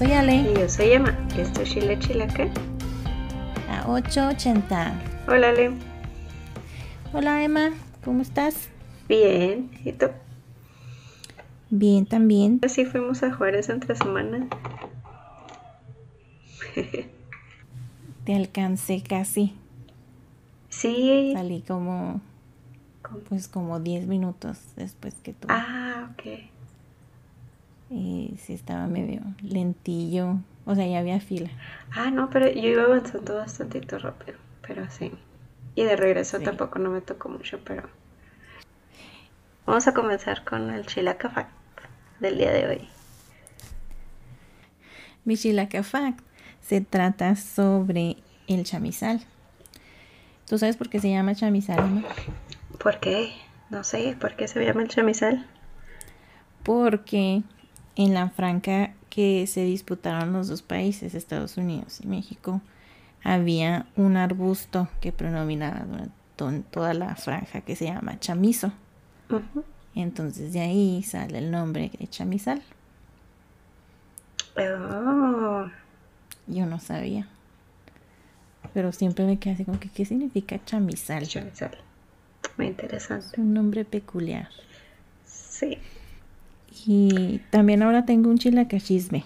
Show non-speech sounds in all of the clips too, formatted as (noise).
Soy Ale. Y yo soy Emma. Y esto es Chile Chilaca. A 880. Hola Ale. Hola Emma, ¿cómo estás? Bien. ¿Y tú? Bien, también. Así fuimos a Juárez entre semana. Te alcancé casi. Sí. Salí como, pues como 10 minutos después que tú. Ah, ok. Y sí estaba medio lentillo. O sea, ya había fila. Ah, no, pero yo iba avanzando bastante rápido. Pero sí. Y de regreso Sí. tampoco no me tocó mucho, pero... Vamos a comenzar con el Chilaca Fact del día de hoy. Mi Chilaca Fact se trata sobre el chamizal. ¿Tú sabes por qué se llama chamizal, Emma? ¿Por qué? No sé, ¿por qué se llama el chamizal? Porque en la franca que se disputaron los dos países, Estados Unidos y México, había un arbusto que predominaba durante to- toda la franja que se llama chamizo. Entonces de ahí sale el nombre de chamizal. Oh, Yo no sabía. Pero siempre me quedé así como que, ¿qué significa chamizal? chamizal. Muy interesante. Es un nombre peculiar. Sí. Y también ahora tengo un chilacachisme.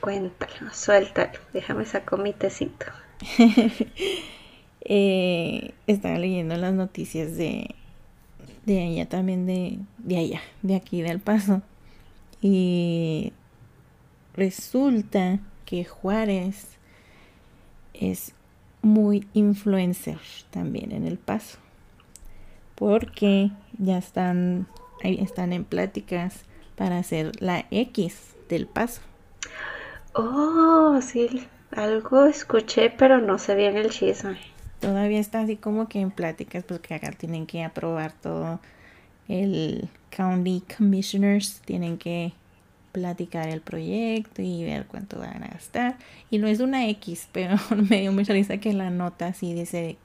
Cuéntalo, suéltalo. Déjame sacar mi tecito. (laughs) Eh, estaba leyendo las noticias de, de allá también, de, de allá, de aquí del Paso. Y resulta que Juárez es muy influencer también en el Paso. Porque ya están, ahí están en pláticas para hacer la X del Paso. Oh, sí. Algo escuché, pero no sé bien el chisme. Todavía está así como que en pláticas porque acá tienen que aprobar todo. El county commissioners tienen que platicar el proyecto y ver cuánto van a gastar. Y no es una X, (laughs) pero me dio mucha risa que la nota así dice,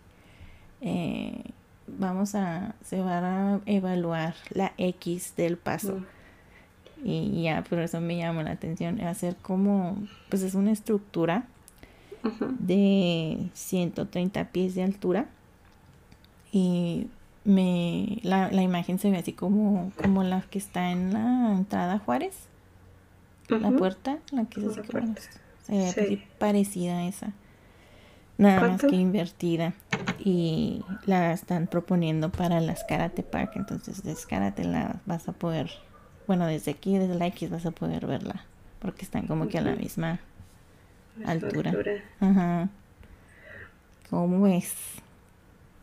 eh, vamos a, se va a evaluar la X del paso. Mm. Y ya, por eso me llamó la atención. Hacer como, pues es una estructura Ujú. de 130 pies de altura y me la, la imagen se ve así como como la que está en la entrada Juárez la puerta la que es así como se ve Sí. parecida a esa nada más que invertida y la están proponiendo para las Karate Park entonces desde Karate la vas a poder bueno desde aquí desde la X vas a poder verla porque están como que a la misma Esta altura. Ajá. ¿Cómo es?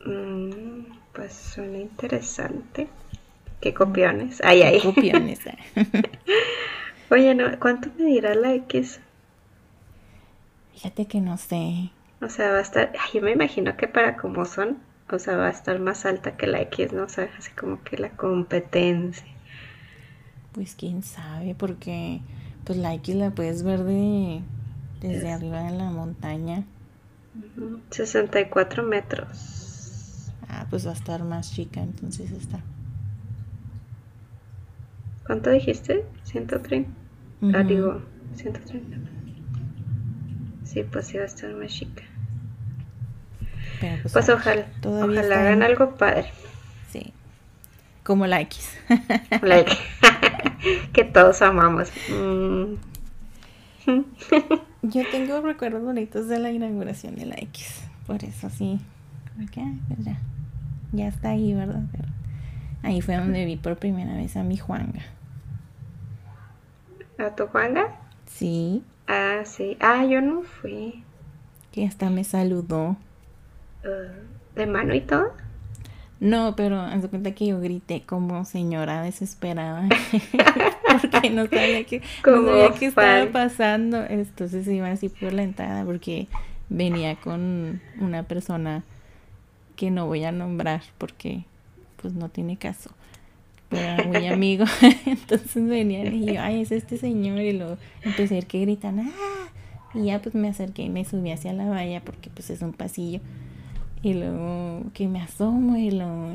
Mm, pues suena interesante. Qué copiones. Ay, ay. Copiones. (laughs) (laughs) Oye, no, ¿cuánto medirá la X? Fíjate que no sé. O sea, va a estar. Ay, yo me imagino que para como son, o sea, va a estar más alta que la X, ¿no? O sea, así como que la competencia. Pues quién sabe, porque pues la X la puedes ver de desde Es- arriba de la montaña. Ujú. 64 metros. Ah, pues va a estar más chica, entonces está. ¿Cuánto dijiste? 130. Ah, Ujú. digo, 130. Sí, pues sí va a estar más chica. Pero pues, Pues ojalá, todavía ojalá está hagan en- algo padre. Sí. Como la X. La que, (laughs) que todos amamos. Mm. Yo tengo recuerdos bonitos de la inauguración de la X. Por eso sí. Pues ya. Ya está ahí, ¿verdad? Pero ahí fue donde vi por primera vez a mi Juanga. ¿A tu Juanga? Sí, Ah, sí. Ah, yo no fui. que hasta me saludó. Uh, ¿De mano y todo? No, pero haz cuenta que yo grité como señora desesperada (laughs) porque no sabía qué, no (laughs) Como sabía qué estaba pasando. Entonces iba así por la entrada porque venía con una persona que no voy a nombrar porque pues no tiene caso. Pero era muy (laughs) amigo. Entonces venían y yo, ay, es este señor. Y luego empecé a ver que gritan, ¡ah! Y ya pues me acerqué y me subí hacia la valla porque pues es un pasillo. Y luego que me asomo y lo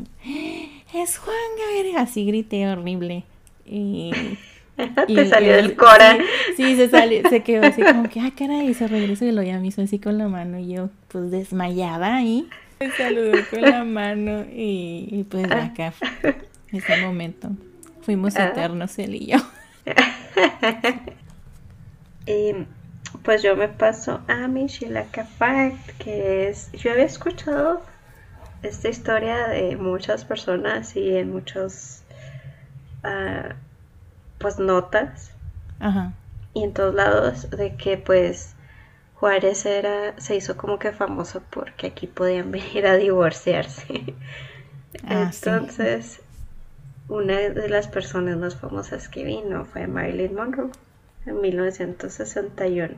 es Juan Gabriel. Así grité horrible. Y (laughs) Te salió del cora. Sí, se salió, se quedó así como que, ah, caray, y se regresó y lo ya me hizo así con la mano y yo, pues desmayada ahí. Me saludó con la mano y, pues ah. acá, ese momento, fuimos ah. eternos él y yo. y (laughs) pues yo me paso a mi Shilaka Fact, que es, yo había escuchado esta historia de muchas personas y en muchos uh, pues notas y en todos lados de que pues Juárez era se hizo como que famoso porque aquí podían (laughs) venir a divorciarse. Ah, entonces una de las personas más famosas que vino fue Marilyn Monroe en 1961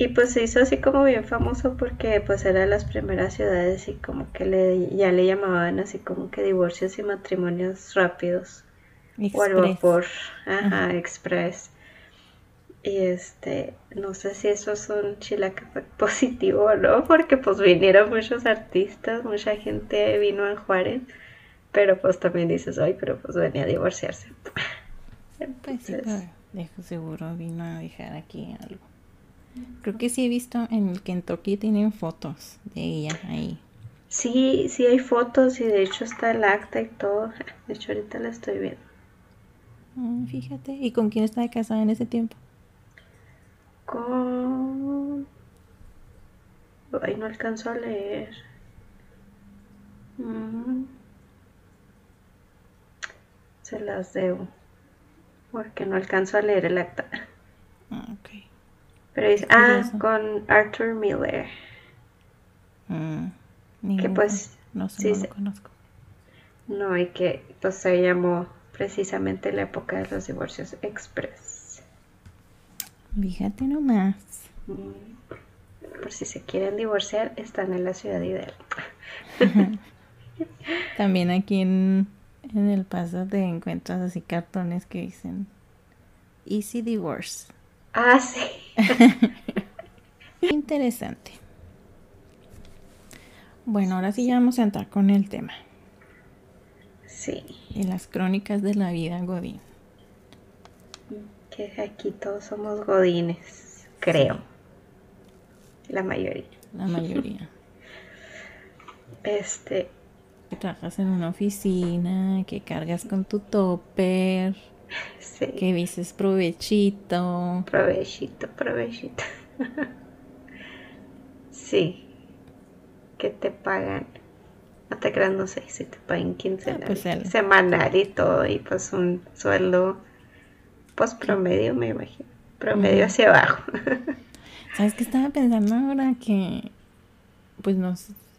y pues se hizo así como bien famoso porque pues era de las primeras ciudades y como que le, ya le llamaban así como que divorcios y matrimonios rápidos. O al vapor, ajá, express. Y este, no sé si eso es un chilaca (laughs) positivo o no, porque pues vinieron muchos artistas, mucha gente vino a Juárez, pero pues también dices, ay, pero pues venía a divorciarse. (laughs) Pues seguro vino a dejar aquí algo. Creo que sí he visto en el Kentucky tienen fotos de ella ahí. Sí, sí hay fotos y de hecho está el acta y todo. (laughs) De hecho ahorita la estoy viendo. Mm, fíjate, ¿y con quién estaba casada en ese tiempo? Con... Ay, no alcanzo a leer. Mm. Se las debo. Porque no alcanzo a leer el acta. Ah, ok. Pero dice, ah, con Arthur Miller. Mm, que pues, no sé, no lo conozco. No, y que pues se llamó precisamente la época de los divorcios express. Fíjate nomás. Mm, por si se quieren divorciar, están en la ciudad ideal. (laughs) También aquí en, en el paso te encuentras así cartones que dicen Easy Divorce. Ah, sí. (laughs) Interesante. Bueno, ahora sí ya vamos a entrar con el tema. Sí. Y las crónicas de la vida Godín. Que aquí todos somos Godines, creo. La mayoría. La mayoría. (laughs) este. Que trabajas en una oficina, que cargas con tu topper que dices provechito. Provechito, provechito. (laughs) sí. Que te pagan. No te creas, no sé si te pagan quincenal, ah, pues semanal y todo. Y pues un sueldo, pues promedio, me imagino. Promedio hacia abajo. (laughs) ¿Sabes qué estaba pensando ahora? Que, pues no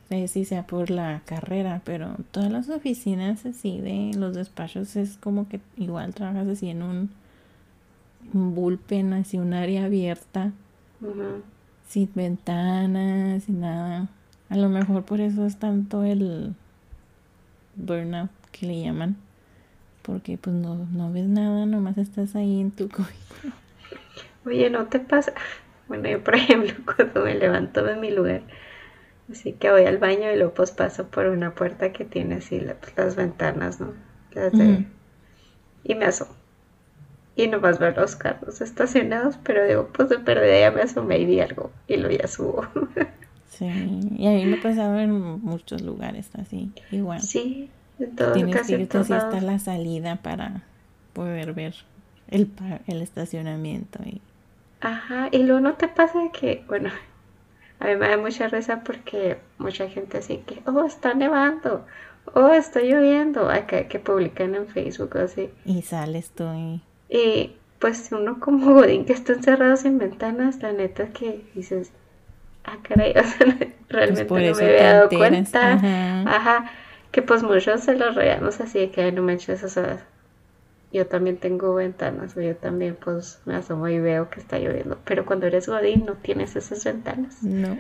sé si sea por la carrera, pero todas las oficinas así de los despachos es como que igual trabajas así en un, bullpen, así un área abierta, sin ventanas, sin nada. A lo mejor por eso es tanto el burnout que le llaman, porque pues no, no ves nada, nomás estás ahí en tu (laughs) cubículo. Oye, ¿no te pasa? Bueno, yo por ejemplo (laughs) cuando me levanto de mi lugar, Así que voy al baño y luego pues paso por una puerta que tiene así pues, las ventanas, ¿no? Y me asomo. Y no vas a ver los carros estacionados, pero digo, pues de perdida ya me asomé y vi algo y lo ya subo. (laughs) sí, y a mí me ha pasado en muchos lugares así, igual. Sí, en todo Tienes que irte así hasta la salida para poder ver el, el estacionamiento. Y... Ajá, y luego no te pasa que, bueno, a mí me da mucha risa porque mucha gente así que, oh, está nevando, oh, está lloviendo, acá que publican en Facebook así. Y sales tú y... pues uno como Godín que está encerrado sin ventanas, la neta que dices, ah, caray, (laughs) o sea, realmente pues no me había dado cuenta. Ajá. Que pues muchos se los reíamos así de que no manches, o sea, yo también tengo ventanas, o yo también pues me asomo y veo que está lloviendo, pero cuando eres godín no tienes esas ventanas. No.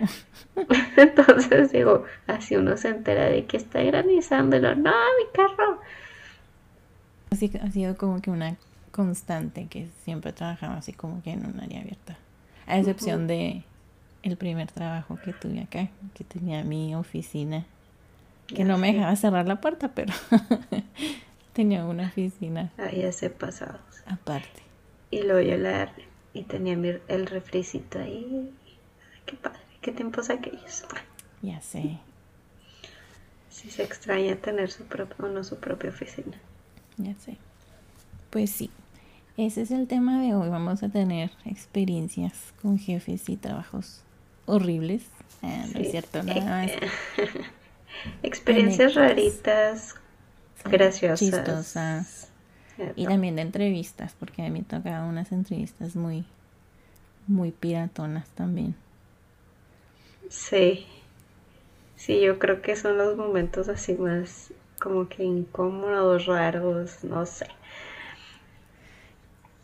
(laughs) Entonces digo, así uno se entera de que está granizando y lo, no, mi carro. Así ha sido como que una constante que siempre trabajaba así como que en un área abierta. A excepción de el primer trabajo que tuve acá, que tenía mi oficina, que no me dejaba cerrar la puerta, pero (laughs) Tenía una oficina. Ahí hace pasados. Aparte. Y luego yo la y tenía el refricito ahí. qué padre, qué tiempos aquellos. Ya sé. Sí se extraña tener su propio, no su propia oficina. Ya sé. Pues sí. Ese es el tema de hoy. Vamos a tener experiencias con jefes y trabajos horribles. Ah, no es cierto, nada más. (laughs) experiencias raritas, graciosas. Chistosas. Y también de entrevistas, porque a mí me tocaban unas entrevistas muy, muy piratonas también. Sí. Sí, yo creo que son los momentos así más como que incómodos, raros, no sé.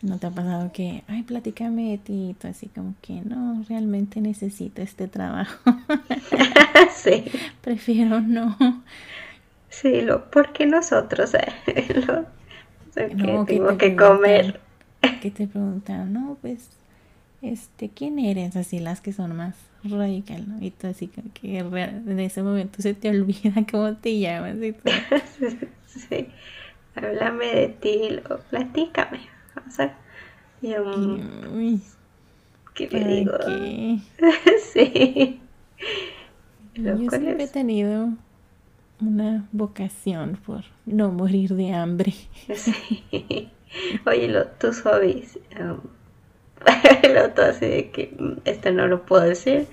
¿No te ha pasado que, ay, platícame de ti? tú así como que, no, realmente necesito este trabajo. (laughs) sí. (laughs) Prefiero no. Sí, lo, porque nosotros, eh? (laughs) lo, no, tengo que comer. Que te preguntan, no, pues, este, ¿quién eres? Así las que son más radical, ¿no? Y tú así como que en ese momento se te olvida (laughs) cómo te llamas y (laughs) sí, háblame de ti, lo, platícame. O sea, yo, ¿qué le digo? Qué? sí. Yo siempre he tenido una vocación por no morir de hambre. Sí. Oye, lo, tus hobbies. Um, (laughs) lo todo así de que mm, esto no lo puedo decir.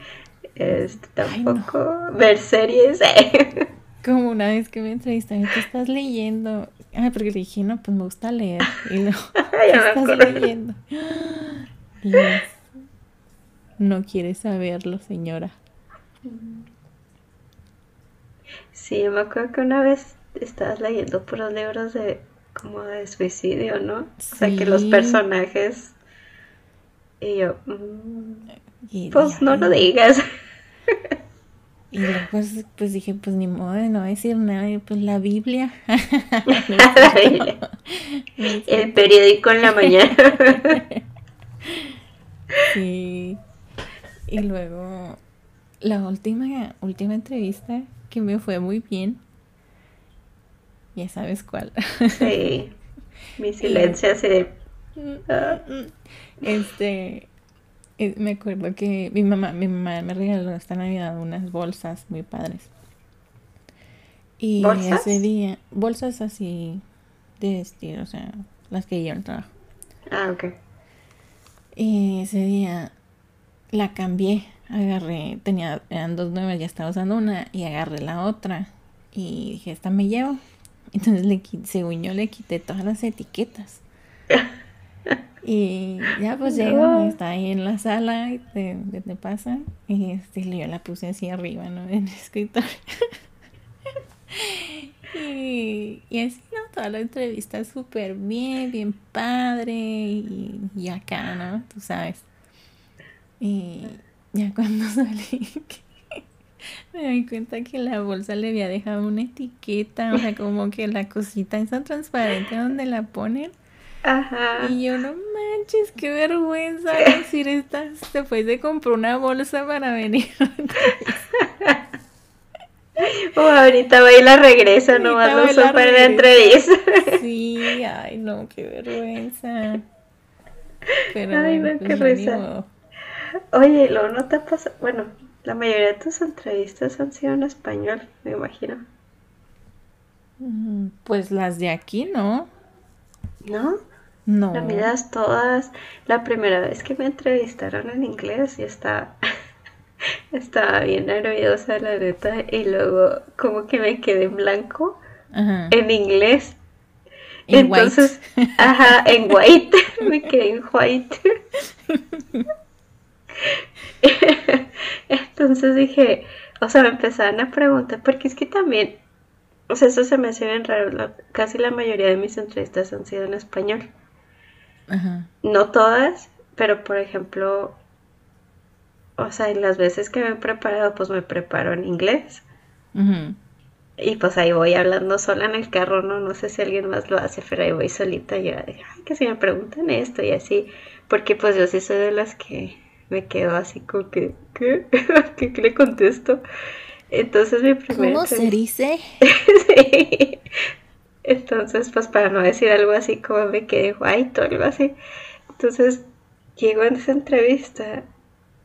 Este tampoco. Ver series. (laughs) Como una vez que me entrevistaron, ¿qué estás leyendo? Ay, porque le dije, no, pues me gusta leer. Y luego, (laughs) ¿qué estás leyendo? (gasps) no quiere saberlo, señora. Sí, yo me acuerdo que una vez estabas leyendo puros libros de como de suicidio, ¿no? O sea, que los personajes... Y yo, mm, pues no lo digas. Y después pues dije, pues ni modo de no decir nada, y pues la Biblia. (laughs) (laughs) El periódico en la mañana. (laughs) sí. Y luego la última, última entrevista que me fue muy bien. Ya sabes cuál. Sí. Mi (laughs) silencio así Este eh, me acuerdo que mi mamá, mi mamá me regaló esta Navidad unas bolsas muy padres. Y ese día, bolsas así de estilo, o sea, las que llevo al trabajo. Ah, ok. Y ese día la cambié, agarré, tenía, eran dos nuevas, ya estaba usando una y agarré la otra y dije, esta me llevo. Entonces, le, según yo, le quité todas las etiquetas. (laughs) Y ya pues llega, está ahí en la sala de, te pasa y este, yo la puse así arriba, ¿no? En el escritorio. (laughs) y, y, así, ¿no? Toda la entrevista súper bien, bien padre y, y, acá, ¿no? Tú sabes. Y ya cuando (laughs) salí, me doy cuenta que la bolsa le había dejado una etiqueta, o sea, como que la cosita esa transparente donde la ponen Ajá. Y yo, no manches, qué vergüenza decir estas. Después de comprar una bolsa para venir. (laughs) o ahorita va y la regresa, no va a super de entrevista. sí, ay, no, qué vergüenza. Pero ay, no, qué pues, risa. Oye, lo no te pasa. Bueno, la mayoría de tus entrevistas han sido en español, me imagino. Mm, pues las de aquí, ¿no? ¿No? No. Las miras todas. La primera vez que me entrevistaron en inglés y estaba, (laughs) estaba bien nerviosa, la neta. Y luego, como que me quedé en blanco en inglés. Entonces, ajá, en white. (laughs) me quedé en white. (laughs) (laughs) Entonces dije, o sea, me empezaron a preguntar, porque es que también, o sea, eso se me hace bien raro. casi la mayoría de mis entrevistas han sido en español. No todas, pero por ejemplo, o sea, en las veces que me he preparado, pues me preparo en inglés. Y pues ahí voy hablando sola en el carro, ¿no? No sé si alguien más lo hace, pero ahí voy solita y yo ay, que si me preguntan esto y así. Porque pues yo sí soy de las que me quedo así como que, ¿qué? (laughs) ¿Qué, le contesto? Entonces mi primera... ¿Cómo se dice? (laughs) sí. Entonces, pues para no decir algo así como me quedé white o algo así. Entonces, llegó en esa entrevista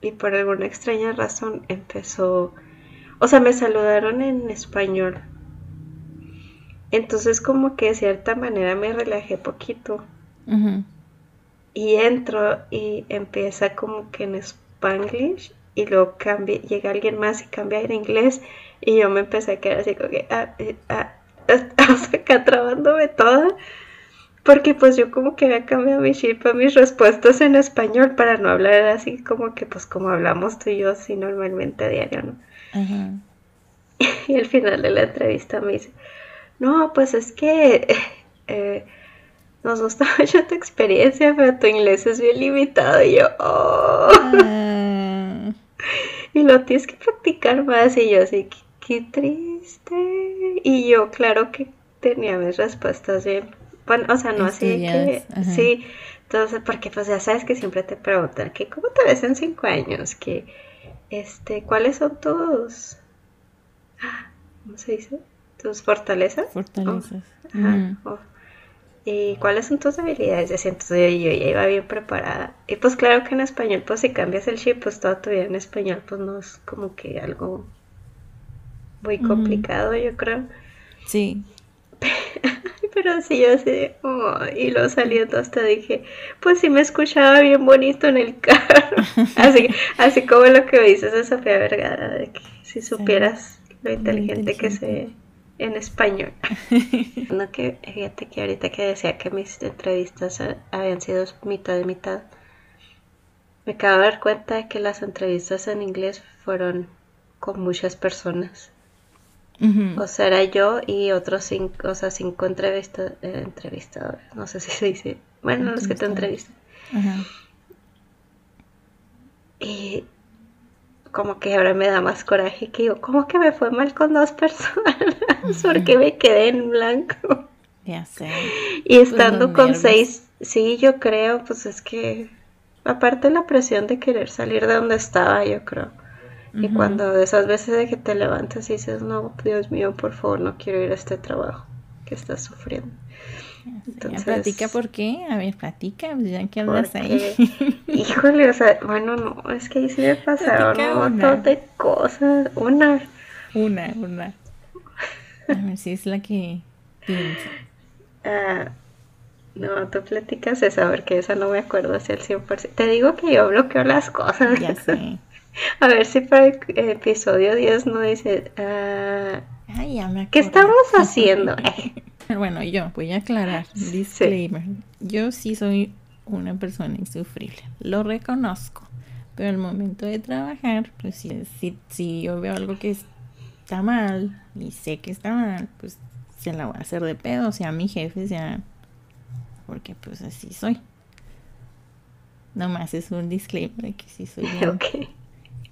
y por alguna extraña razón empezó, o sea, me saludaron en español. Entonces como que de cierta manera me relajé poquito. Y entro y empieza como que en spanglish y luego cambia, llega alguien más y cambia en inglés y yo me empecé a quedar así como que, ah, eh, ah, (laughs) ah, acá trabándome toda. Porque pues yo como que había cambiado mi chip a mis respuestas en español para no hablar así como que pues como hablamos tú y yo así normalmente a diario, ¿no? (laughs) Y al final de la entrevista me dice, no, pues es que (laughs) eh, nos gusta (laughs) mucho tu experiencia, pero tu inglés es bien limitado. Y yo, oh. Ah. (laughs) Y lo tienes que practicar más. Y yo así, qué triste. Y yo, claro que tenía mis respuestas bien bueno, o sea, no así que, sí, entonces, porque pues ya sabes que siempre te preguntan que cómo te ves en cinco años, que, este, ¿cuáles son tus, ¿cómo se dice? ¿Tus fortalezas? Fortalezas. Oh, ¿Y cuáles son tus habilidades? Entonces yo, ya iba bien preparada. Y pues claro que en español, pues si cambias el chip, pues toda tu vida en español, pues no es como que algo muy complicado, yo creo. Sí. (laughs) Pero así yo así, oh, y lo saliendo hasta dije, pues sí me escuchaba bien bonito en el carro. (laughs) así, así como lo que me dices de Sofía Vergara, de que si supieras lo inteligente, que sé en español. (laughs) no que, fíjate que ahorita que decía que mis entrevistas habían sido mitad de mitad, me acabo de dar cuenta de que las entrevistas en inglés fueron con muchas personas. O sea, era yo y otros cinco, o sea, cinco entrevista, eh, entrevistadores, no sé si se dice, bueno, los que te entrevistan. Y como que ahora me da más coraje que digo, ¿cómo que me fue mal con dos personas? (laughs) Porque me quedé en blanco. Ya sé. Y pues estando con seis, sí, yo creo, pues es que, aparte la presión de querer salir de donde estaba, yo creo. Y cuando de esas veces de que te levantas y dices, no, Dios mío, por favor, no quiero ir a este trabajo que estás sufriendo. Entonces, platica por qué, a ver, platica, pues ya que hablas ahí. Híjole, o sea, bueno, no, es que ahí sí me pasaron un montón de cosas. Una. Una, una. A ver si es la que piensa. Ah, no, tú platicas esa, porque esa no me acuerdo hacia el 100%. Te digo que yo bloqueo las cosas. Ya sé. (laughs) A ver si para el episodio 10 no dice, ah, Ay, ya me ¿qué estamos haciendo? (laughs) (laughs) bueno, yo voy a aclarar, disclaimer, yo sí soy una persona insufrible, lo reconozco, pero al momento de trabajar, pues si, si, yo veo algo que está mal y sé que está mal, pues se la voy a hacer de pedo, sea mi jefe, sea... Porque pues así soy. Nomás es un disclaimer que sí soy (laughs) bien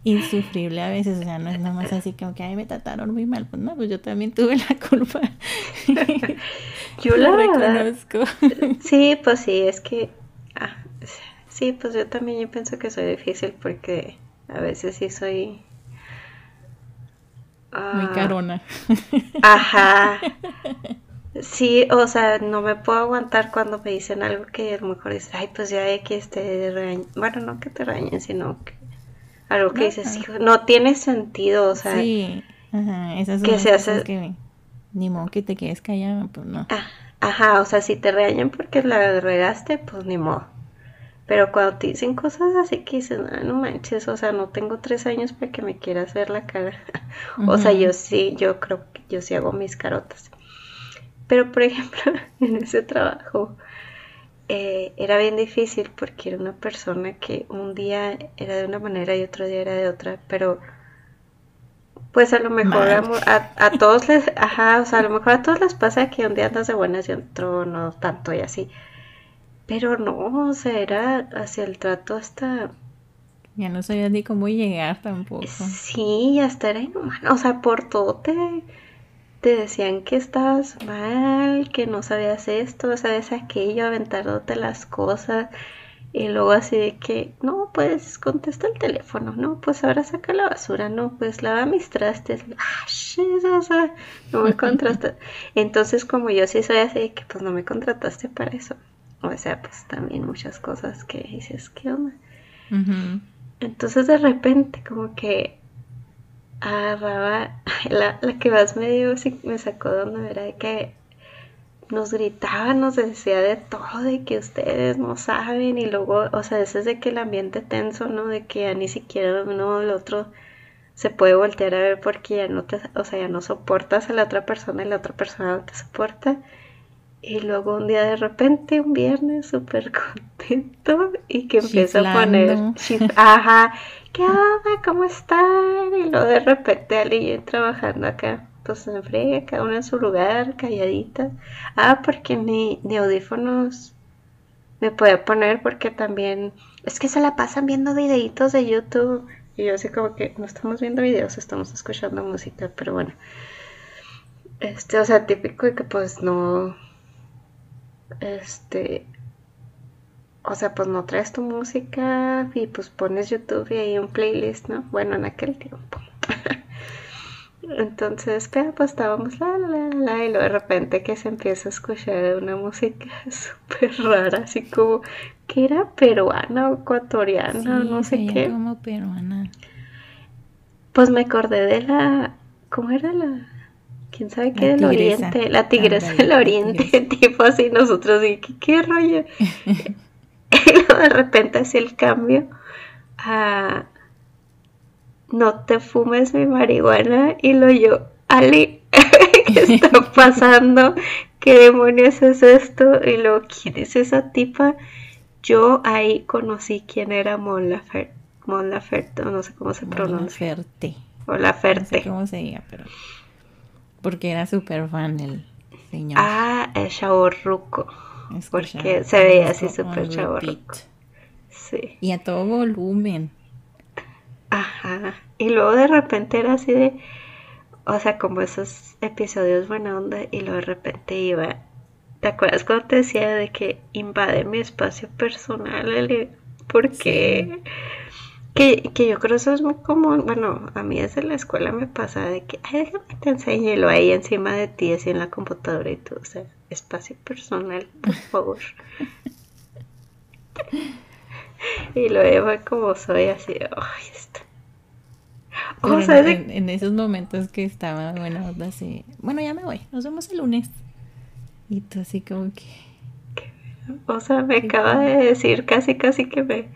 insufrible a veces, o sea, no es nada más así como que, ay, me trataron muy mal, pues no, pues yo también tuve la (laughs) culpa. (laughs) yo la reconozco. (laughs) sí, pues sí, es que, ah, sí, pues yo también yo pienso que soy difícil porque a veces sí soy... muy ah, carona. Ajá. Sí, o sea, no me puedo aguantar cuando me dicen algo que a lo mejor es, ay, pues ya que este bueno, no que te regañen, sino que algo que dices, hijo, no tiene sentido, o sea. Sí, ajá, esas son que se hace... que ni modo que te quedes callado, pues no. Ah, ajá, o sea, si te regañan porque la regaste, pues ni modo. Pero cuando te dicen cosas así que dices, no, no manches, o sea, no tengo tres años para que me quieras ver la cara. (laughs) o sea, yo sí, yo creo que yo sí hago mis carotas. Pero, por ejemplo, (laughs) en ese trabajo, eh, era bien difícil porque era una persona que un día era de una manera y otro día era de otra, pero pues a lo mejor a, a, todos les, ajá, o sea, a lo mejor a todos les pasa que un día andas de buenas y otro no tanto y así. Pero no, o sea, era hacia el trato hasta... Ya no sabía ni cómo llegar tampoco. Sí, hasta era inhumano, o sea, por todo te te decían que estabas mal, que no sabías esto, sabes aquello, aventándote las cosas. Y luego así de que, no, pues contesta el teléfono, no, pues ahora saca la basura, no, pues lava mis trastes. manches, o sea, no me contrataste. (laughs) Entonces, como yo sí soy así, que pues no me contrataste para eso. O sea, pues también muchas cosas que dices, ¿qué onda? Entonces, de repente, como que agarraba, la, la que más me dio, me sacó de donde era de que nos gritaba, nos decía de todo, de que ustedes no saben y luego, o sea, eso es de que el ambiente tenso, ¿no? De que ya ni siquiera uno el otro se puede voltear a ver porque ya no te, o sea, ya no soportas a la otra persona y la otra persona no te soporta. Y luego un día de repente, un viernes, súper contento y que empieza a poner, ajá, ¿qué onda? ¿Cómo están? Y luego de repente alguien trabajando acá pues en frega, cada una en su lugar, calladita. Ah, porque ni, ni audífonos me puede poner porque también es que se la pasan viendo videitos de YouTube. Y yo así como que no estamos viendo videos, estamos escuchando música, pero bueno. Este, o sea, típico de que pues no. Este. O sea, pues no traes tu música y pues pones YouTube y hay un playlist, ¿no? Bueno, en aquel tiempo. (laughs) Entonces, pero pues estábamos la, la, la, y luego de repente que se empieza a escuchar una música (laughs) súper rara, así como que era peruana o ecuatoriana, no sé qué. como peruana. Pues me acordé de la, ¿cómo era la? ¿Quién sabe qué del oriente? La tigresa del oriente, (laughs) tipo así, nosotros, y ¿qué, qué rollo? (laughs) y luego de repente hacía el cambio a no te fumes mi marihuana y lo yo, Ali, (laughs) ¿qué está pasando? ¿Qué demonios es esto? Y luego, ¿quién es esa tipa? Yo ahí conocí quién era Mon Laferte, Mon Laferte no sé cómo se pronuncia. Laferte. O Laferte. No sé cómo se diga, pero... Porque era súper fan del señor. Ah, el chaborruco. Porque se veía así súper chaborruco. Sí. Y a todo volumen. Ajá. Y luego de repente era así de, o sea, como esos episodios buena onda y luego de repente iba, ¿te acuerdas cuando te decía de que invade mi espacio personal? Porque que, que yo creo que eso es muy común, bueno, a mí desde la escuela me pasa de que, ay, déjame te enseño ahí encima de ti, así en la computadora y todo, o sea, espacio personal, por favor. (laughs) y luego como soy así, ay, esto en, esos momentos que estaba bueno, así, bueno, ya me voy, nos vemos el lunes. Y tú así como que... O sea, me acaba de decir casi, casi que me...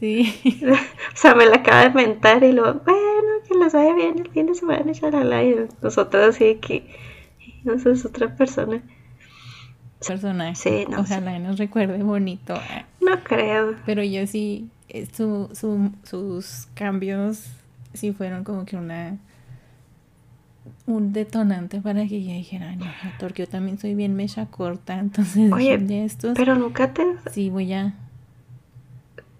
Sí. (laughs) o sea, me la acaba de mentar y luego, bueno, que les vaya bien el fin de semana, chalala. Y nosotros así que, no sé, es otra persona. Personaje. Sí, no Ojalá nos recuerde bonito. No creo. Pero yo sí, eh, su, su, sus cambios sí fueron como que una un detonante para que yo dijera, no, porque yo también soy bien mecha corta, entonces Oye, de estos, pero nunca te... Sí, voy a...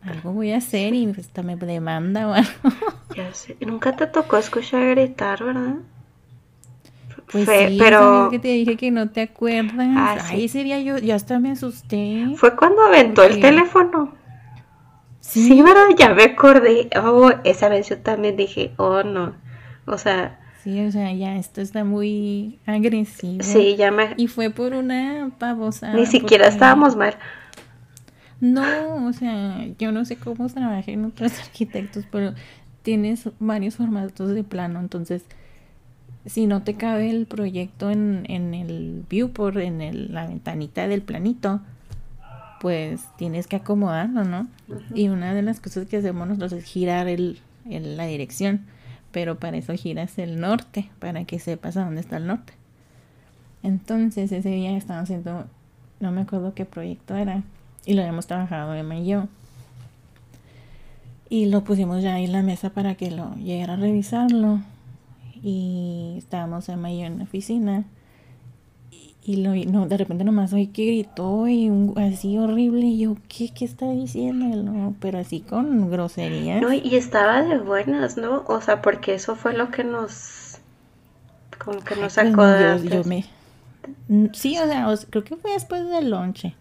Algo voy a hacer y hasta me demanda o algo. (laughs) Ya sé. Nunca te tocó escuchar gritar, ¿verdad? Pues sí, pero que te dije que no te acuerdas. Ah, Ahí sería yo, yo hasta me asusté. Fue cuando aventó el teléfono. Sí, ¿verdad? Ya me acordé. Oh, esa vez yo también dije, oh, no. O sea... Sí, o sea, ya esto está muy agresivo. Sí, ya me... Y fue por una pavosa. Ni siquiera estábamos mal. No, o sea, yo no sé cómo trabajé en otros (laughs) arquitectos, pero tienes varios formatos de plano, entonces si no te cabe el proyecto en, en el viewport, en el, la ventanita del planito, pues tienes que acomodarlo, ¿no? Y una de las cosas que hacemos nosotros es girar el, la dirección, pero para eso giras el norte, para que sepas a dónde está el norte. Entonces ese día estábamos haciendo, no me acuerdo qué proyecto era, y lo habíamos trabajado Emma y yo. Y lo pusimos ya ahí en la mesa para que lo llegara a revisarlo. Y estábamos Emma y yo en la oficina y lo, no, de repente nomás oí que gritó y un, así horrible. Y yo, ¿qué, qué está diciendo? No, pero así con grosería. No, y estaba de buenas, ¿no? O sea, porque eso fue lo que nos. Como que nos pues, sacó. Yo, me. Sí, o sea, creo que fue después del lonche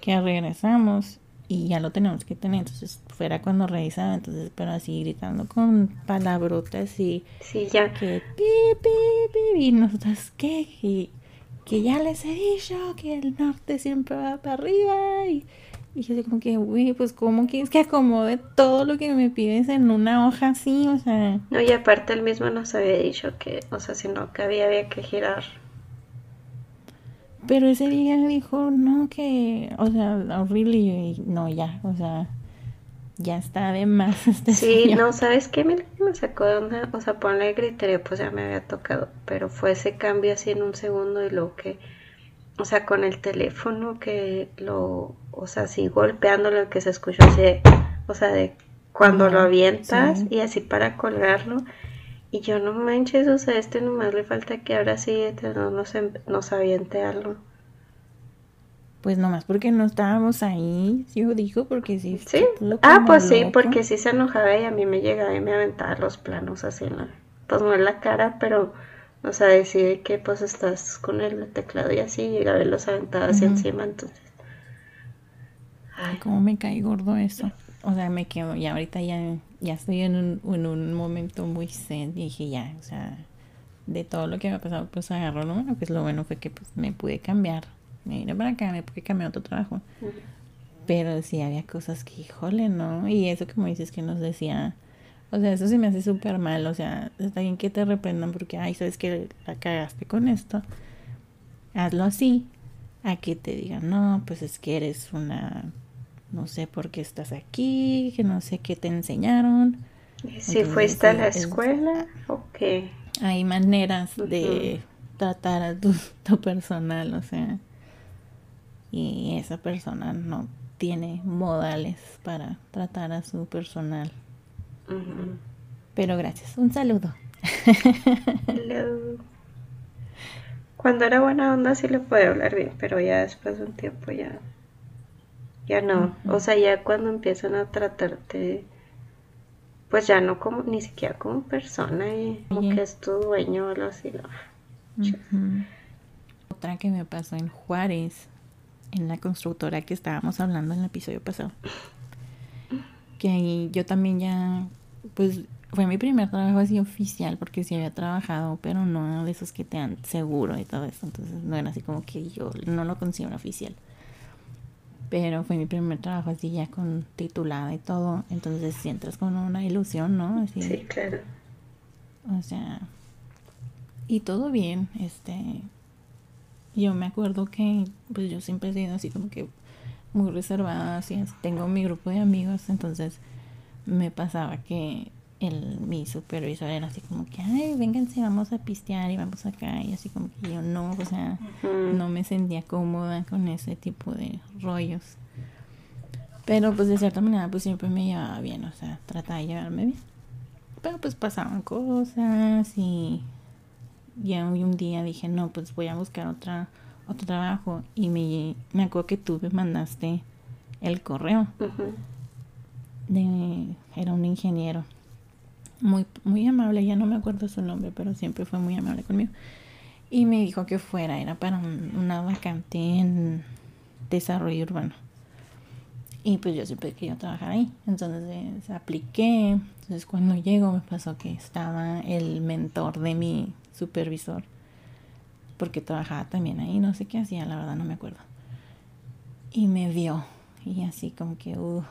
que regresamos. y ya lo tenemos que tener. Entonces, fuera cuando revisaba, entonces, pero así gritando con palabrotas y sí, ya. que pi, pi, pi, y nosotros, ¿qué? Y que ya les he dicho que el norte siempre va para arriba y, y yo como que, güey, pues ¿cómo quieres que acomode todo lo que me pides en una hoja así? O sea... No, y aparte él mismo nos había dicho que, o sea, si no, que había, había que girar pero ese día dijo, no, que, o sea, really, no, ya, o sea, ya está de más (laughs) este Sí, no, ¿sabes qué? Me, me sacó de onda, o sea, ponle el criterio, pues ya me había tocado, pero fue ese cambio así en un segundo y luego que, o sea, con el teléfono que lo, o sea, así golpeándolo, que se escuchó así, o sea, de cuando lo avientas y así para colgarlo. Y yo no manches, o sea, este nomás le falta que ahora sí no nos, nos aviente algo. Pues nomás porque no estábamos ahí, yo digo, porque sí. Sí. Ah, pues sí, porque sí se enojaba y a mí me llegaba y me aventaba los planos así en la, pues no en la cara, pero, o sea, decide que pues estás con el teclado y así, y ver los aventaba así encima, entonces. Ay, cómo me cae gordo eso. O sea, me quedo, y ahorita ya, ya estoy en un, en un momento muy zen y dije ya, o sea, de todo lo que me ha pasado, pues agarro, ¿no? Pues lo bueno fue que pues me pude cambiar me vine para acá, me pude cambiar otro trabajo. Pero sí había cosas que, híjole, ¿no? Y eso como dices que nos decía, o sea, eso sí me hace súper mal, o sea, está bien que te reprendan porque, ay, sabes que la cagaste con esto, hazlo así, a que te digan, no, pues es que eres una, no sé por qué estás aquí, que no sé qué te enseñaron. Si fuiste a la escuela, o qué. Hay maneras de tratar a tu, (laughs) tu personal, o sea y esa persona no tiene modales para tratar a su personal. Pero gracias. Un saludo. Cuando era buena onda sí le puede hablar bien, pero ya después de un tiempo ya ya no. O sea, ya cuando empiezan a tratarte pues ya no como ni siquiera como persona y como que es tu dueño o algo así. Otra que me pasó en Juárez en la constructora que estábamos hablando en el episodio pasado. Que ahí yo también ya, pues fue mi primer trabajo así oficial, porque sí había trabajado, pero no de esos que te dan seguro y todo eso. Entonces no era así como que yo no lo considero oficial. Pero fue mi primer trabajo así ya con titulada y todo. Entonces si entras con una ilusión, ¿no? Así, sí, claro. O sea, y todo bien, este, yo me acuerdo que pues yo siempre he sido así como que muy reservada, así tengo mi grupo de amigos, entonces me pasaba que el, mi supervisor era así como que, ay, vénganse, vamos a pistear y vamos acá, y así como que yo no, o sea, no me sentía cómoda con ese tipo de rollos. Pero pues de cierta manera pues siempre me llevaba bien, o sea, trataba de llevarme bien. Pero pues pasaban cosas y ya un día dije, no, pues voy a buscar otra, otro trabajo. Y me, me acuerdo que tú me mandaste el correo. de, era un ingeniero. Muy, muy amable, ya no me acuerdo su nombre, pero siempre fue muy amable conmigo. Y me dijo que fuera, era para una vacante en desarrollo urbano. Y pues yo siempre quería trabajar ahí. Entonces apliqué. Entonces cuando llego me pasó que estaba el mentor de mi supervisor, porque trabajaba también ahí, no sé qué hacía, la verdad no me acuerdo. Y me vio, y así como que, uh,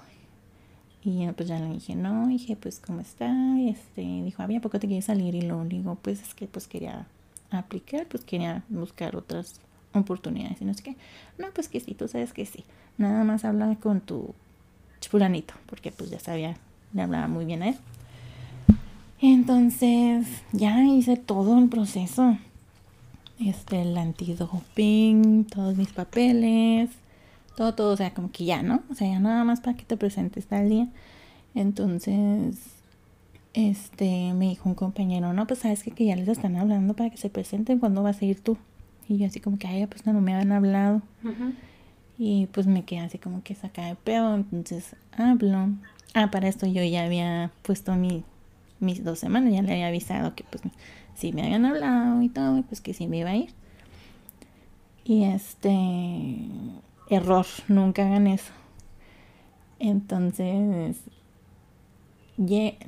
y pues ya le dije, no, dije, pues, ¿cómo está? Y este, dijo, había poco te quería salir, y lo digo, pues, es que, pues, quería aplicar, pues, quería buscar otras oportunidades, y no sé qué. No, pues, que sí, tú sabes que sí. Nada más habla con tu fulanito, porque, pues, ya sabía, le hablaba muy bien a él. Entonces, ya hice todo el proceso. Este, el antidoping, todos mis papeles, todo, todo, o sea, como que ya, ¿no? O sea, ya nada más para que te presentes tal día. Entonces, este, me dijo un compañero, no, pues sabes que, que ya les están hablando para que se presenten, ¿cuándo vas a ir tú? Y yo así como que, ay, pues no, no me han hablado. Y pues me quedé así como que saca de pedo, entonces hablo. Ah, para esto yo ya había puesto mi mis dos semanas, ya le había avisado que pues sí me habían hablado y todo, y pues que sí me iba a ir. Y este error, nunca hagan eso. Entonces,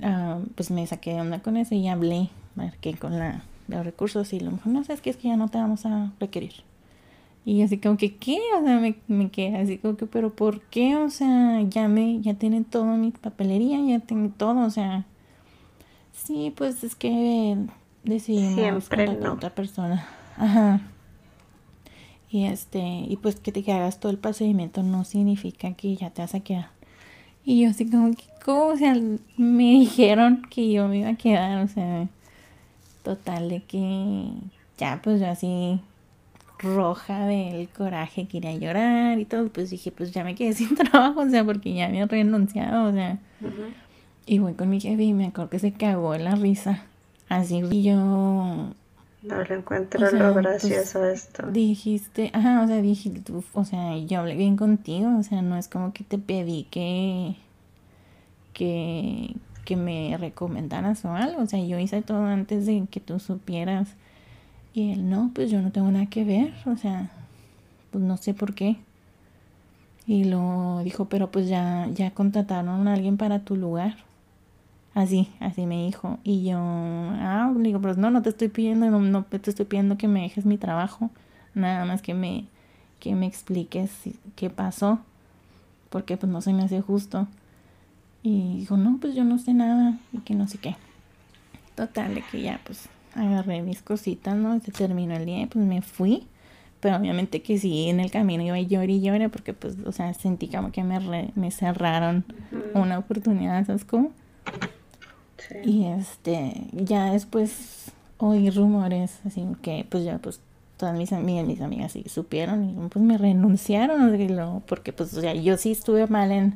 ah, pues me saqué de onda con eso y hablé, marqué con la los recursos y lo mejor, no sé, es que es que ya no te vamos a requerir. Y así como que, ¿qué? O sea, me, me quedé así como que, ¿pero por qué? O sea, ya me, ya tienen todo mi papelería, ya tengo todo, o sea, sí, pues es que decidimos Siempre no. otra persona. Ajá. Y este, y pues que te hagas todo el procedimiento no significa que ya te vas a quedar. Y yo así como que, ¿cómo? O sea, me dijeron que yo me iba a quedar, o sea, total de que ya pues yo así roja del coraje, quería llorar y todo, pues dije, pues ya me quedé (laughs) sin trabajo, o sea, porque ya había renunciado, o sea. Y voy con mi jefe y me acuerdo que se cagó en la risa. Así, y yo no le encuentro lo gracioso pues, esto. Dijiste, ajá, o sea, dije, o sea, yo hablé bien contigo, o sea, no es como que te pedí que, que, que me recomendaras o algo, o sea, yo hice todo antes de que tú supieras. Y él, no, pues yo no tengo nada que ver, o sea, pues no sé por qué. Y lo dijo, pero pues ya, ya contrataron a alguien para tu lugar. Así, así me dijo. Y yo, ah, digo, pero no, no te estoy pidiendo, no, no, te estoy pidiendo que me dejes mi trabajo. Nada más que me, que me expliques qué pasó. Porque pues no se me hace justo. Y dijo, no, pues yo no sé nada. Y que no sé qué. Total, de que ya pues agarré mis cositas, ¿no? Se terminó el día y pues me fui. Pero obviamente que sí, en el camino iba a llorar y llorar porque pues, o sea, sentí como que me, me cerraron una oportunidad, ¿sabes cómo? Y este, ya después oí rumores, así que pues ya pues todas mis amigas, mis amigas sí supieron y pues me renunciaron, porque pues o sea, yo sí estuve mal en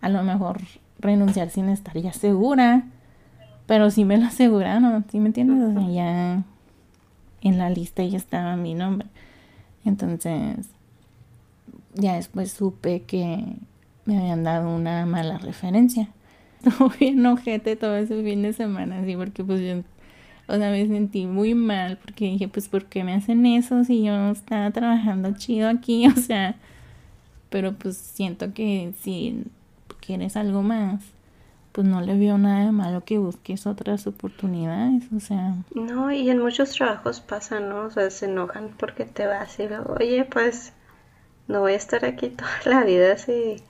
a lo mejor renunciar sin estar ya segura, pero sí me lo aseguraron, ¿sí me entiendes? O sea, ya en la lista ya estaba mi nombre. Entonces, ya después supe que me habían dado una mala referencia. Estuvo (laughs) bien ojete todo ese fin de semana, así, porque pues yo, o sea, me sentí muy mal, porque dije, pues, ¿por qué me hacen eso si yo estaba trabajando chido aquí? (laughs) O sea, pero pues siento que si quieres algo más, pues no le veo nada de malo que busques otras oportunidades, o sea. No, y en muchos trabajos pasa, ¿no? O sea, se enojan porque te vas y luego, oye, pues no voy a estar aquí (laughs) toda la vida así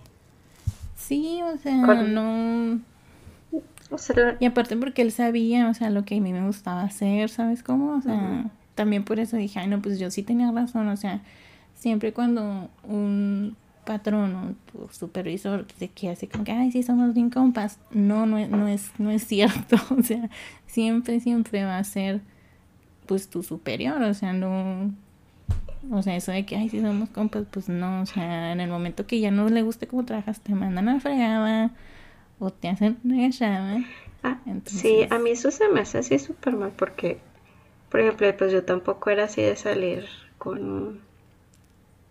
Sí, o sea, no... Y aparte porque él sabía, o sea, lo que a mí me gustaba hacer, ¿sabes cómo? O sea, también por eso dije, ay, no, pues yo sí tenía razón, o sea, siempre cuando un patrón o supervisor se queda así como que, ay, sí, somos bien compas, no, no, no, es, no es cierto, (laughs) o sea, siempre, siempre va a ser, pues, tu superior, o sea, no, o sea, eso de que, ay, si somos compas, pues no, o sea, en el momento que ya no le guste cómo trabajas, te mandan a fregada o te hacen una. Ah, Sí, a mí eso se me hace así súper mal porque, por ejemplo, pues yo tampoco era así de salir con,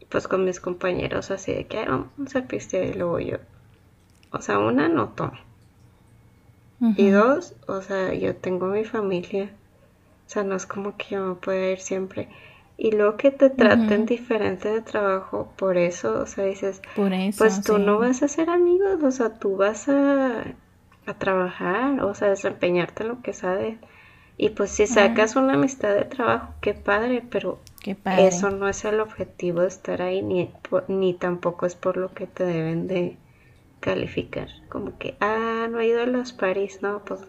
pues con mis compañeros así de que, vamos a pistear y luego yo. O sea, una, no tomo. Y dos, o sea, yo tengo mi familia. O sea, no es como que yo me pueda ir siempre y luego que te traten diferente de trabajo por eso, o sea, dices, pues tú no vas a ser amigos, o sea, tú vas a, a trabajar, o sea, desempeñarte en lo que sabes. Y pues si sacas una amistad de trabajo, qué padre, pero eso no es el objetivo de estar ahí, ni, ni tampoco es por lo que te deben de calificar. Como que, ah, no ha ido a los París, no, pues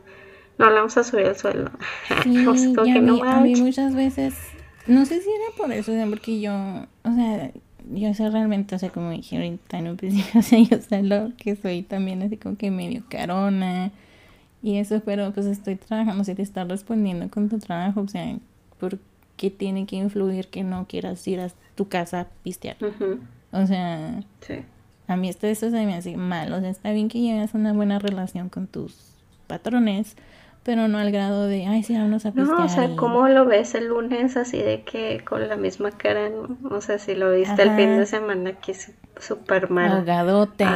no le vamos a subir el sueldo. (laughs) Sí, a mí muchas veces no sé si era por eso, porque yo, o sea, yo sé realmente, o sea, como dije ahorita en un principio, (laughs) o sea, yo sé lo que soy también así como que medio carona y eso, pero pues estoy trabajando, o sea, te está respondiendo con tu trabajo, o sea, ¿por qué tiene que influir que no quieras ir a tu casa a pistear? O sea, a mí esto eso se me hace mal, o sea, está bien que lleves una buena relación con tus patrones, pero no al grado de, ay, sí, vamos a pistear. No, o sea, ¿cómo lo ves el lunes así de que con la misma cara, ¿no? O sea, si lo viste el fin de semana que es súper mal. Ahogadote,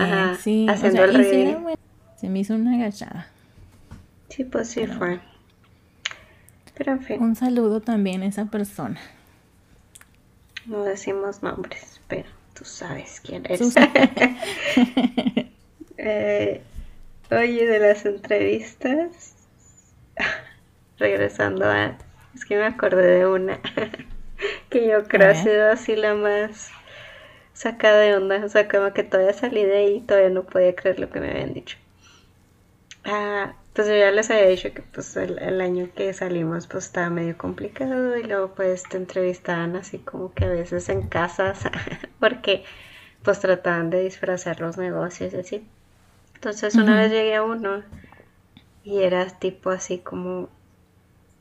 sí. Haciendo el ridículo. se me hizo una agachada. Sí, pues sí fue. Pero en fin. Un saludo también a esa persona. No decimos nombres, pero tú sabes quién eres. (laughs) Eh, oye, de las entrevistas, (laughs) regresando a... Es que me acordé de una (laughs) que yo creo ha sido así la más sacada de onda. O sea, como que todavía salí de ahí y todavía no podía creer lo que me habían dicho. Ah, pues yo ya les había dicho que pues el, año que salimos pues estaba medio complicado y luego pues te entrevistaban así como que a veces en casas (laughs) porque pues trataban de disfrazar los negocios y así. Entonces una vez llegué a uno y era tipo así como